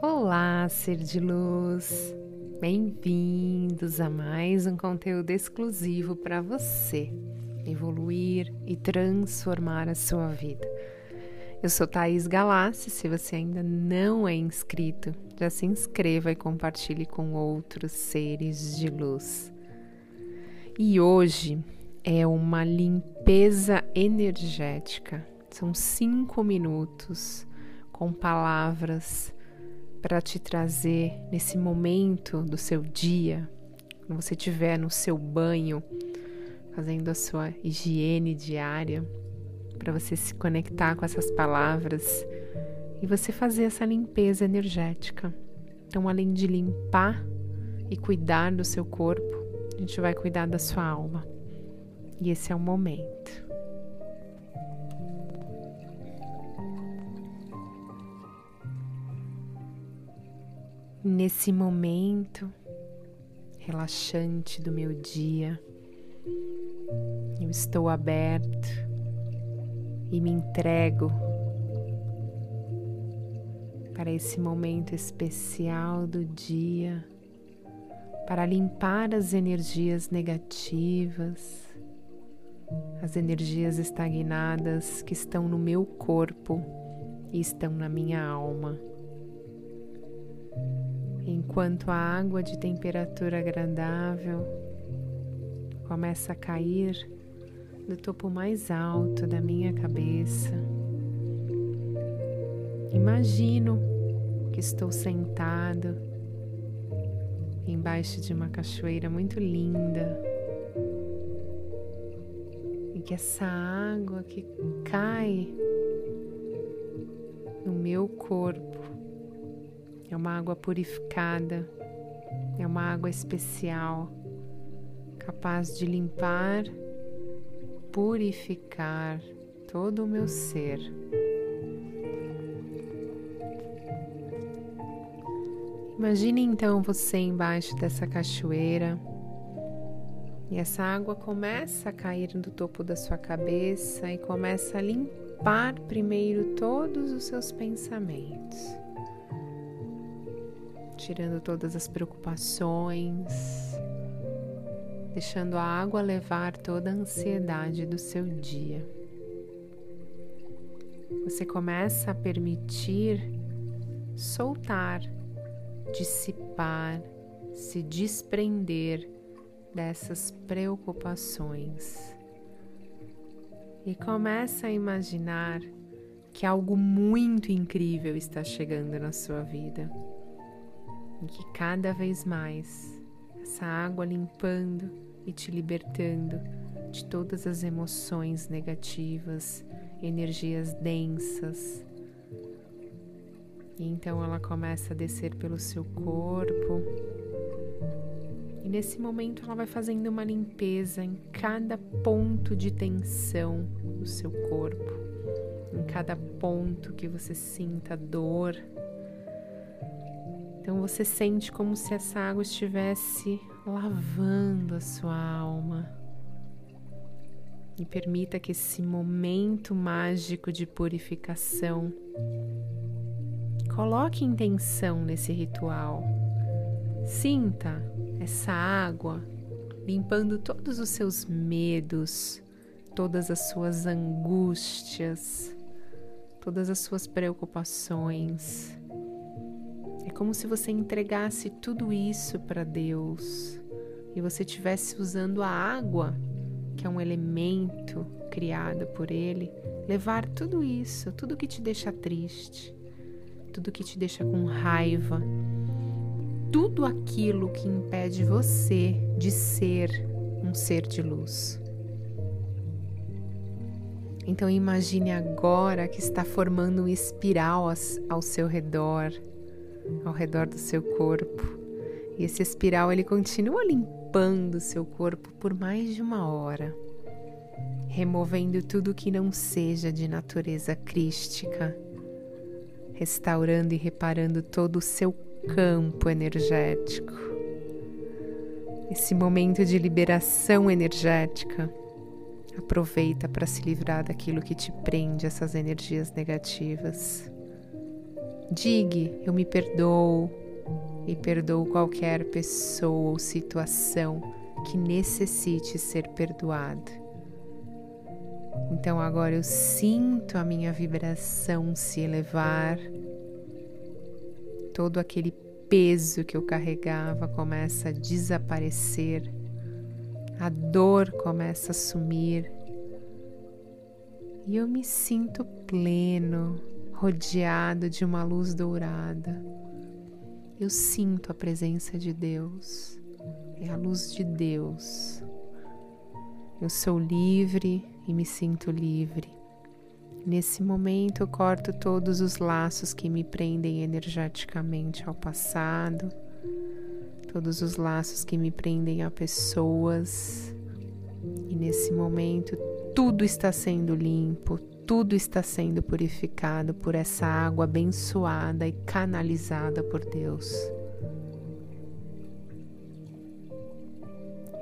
Olá, ser de luz! Bem-vindos a mais um conteúdo exclusivo para você evoluir e transformar a sua vida. Eu sou Thaís Galassi. Se você ainda não é inscrito, já se inscreva e compartilhe com outros seres de luz. E hoje é uma limpeza energética. São cinco minutos com palavras para te trazer nesse momento do seu dia, quando você estiver no seu banho, fazendo a sua higiene diária, para você se conectar com essas palavras e você fazer essa limpeza energética. Então, além de limpar e cuidar do seu corpo, a gente vai cuidar da sua alma. E esse é o momento. Nesse momento relaxante do meu dia, eu estou aberto e me entrego para esse momento especial do dia, para limpar as energias negativas, as energias estagnadas que estão no meu corpo e estão na minha alma enquanto a água de temperatura agradável começa a cair do topo mais alto da minha cabeça. Imagino que estou sentado embaixo de uma cachoeira muito linda e que essa água que cai no meu corpo é uma água purificada, é uma água especial, capaz de limpar, purificar todo o meu ser. Imagine então você embaixo dessa cachoeira. E essa água começa a cair do topo da sua cabeça e começa a limpar primeiro todos os seus pensamentos tirando todas as preocupações, deixando a água levar toda a ansiedade do seu dia. Você começa a permitir soltar, dissipar, se desprender dessas preocupações. E começa a imaginar que algo muito incrível está chegando na sua vida e que cada vez mais essa água limpando e te libertando de todas as emoções negativas, energias densas. E então ela começa a descer pelo seu corpo. E nesse momento ela vai fazendo uma limpeza em cada ponto de tensão do seu corpo, em cada ponto que você sinta dor, então você sente como se essa água estivesse lavando a sua alma. E permita que esse momento mágico de purificação coloque intenção nesse ritual. Sinta essa água limpando todos os seus medos, todas as suas angústias, todas as suas preocupações como se você entregasse tudo isso para Deus e você estivesse usando a água, que é um elemento criado por Ele, levar tudo isso, tudo que te deixa triste, tudo que te deixa com raiva, tudo aquilo que impede você de ser um ser de luz. Então imagine agora que está formando um espiral ao seu redor ao redor do seu corpo. E esse espiral ele continua limpando seu corpo por mais de uma hora, removendo tudo que não seja de natureza crística, restaurando e reparando todo o seu campo energético. Esse momento de liberação energética, aproveita para se livrar daquilo que te prende essas energias negativas Digue, eu me perdoo e perdoo qualquer pessoa ou situação que necessite ser perdoada. Então agora eu sinto a minha vibração se elevar, todo aquele peso que eu carregava começa a desaparecer, a dor começa a sumir. E eu me sinto pleno, rodeado de uma luz dourada. Eu sinto a presença de Deus, é a luz de Deus. Eu sou livre e me sinto livre. Nesse momento, eu corto todos os laços que me prendem energeticamente ao passado, todos os laços que me prendem a pessoas. E nesse momento, tudo está sendo limpo, tudo está sendo purificado por essa água abençoada e canalizada por Deus.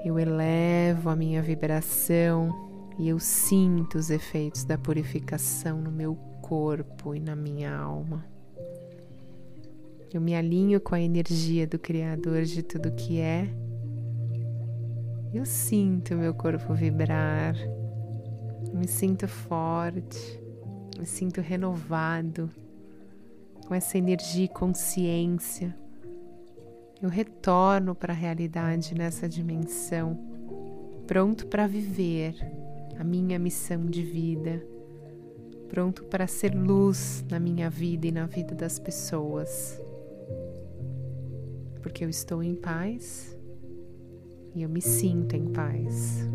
Eu elevo a minha vibração e eu sinto os efeitos da purificação no meu corpo e na minha alma. Eu me alinho com a energia do Criador de tudo que é. Eu sinto meu corpo vibrar, me sinto forte, me sinto renovado, com essa energia e consciência. Eu retorno para a realidade nessa dimensão, pronto para viver a minha missão de vida, pronto para ser luz na minha vida e na vida das pessoas. Porque eu estou em paz e eu me sinto em paz.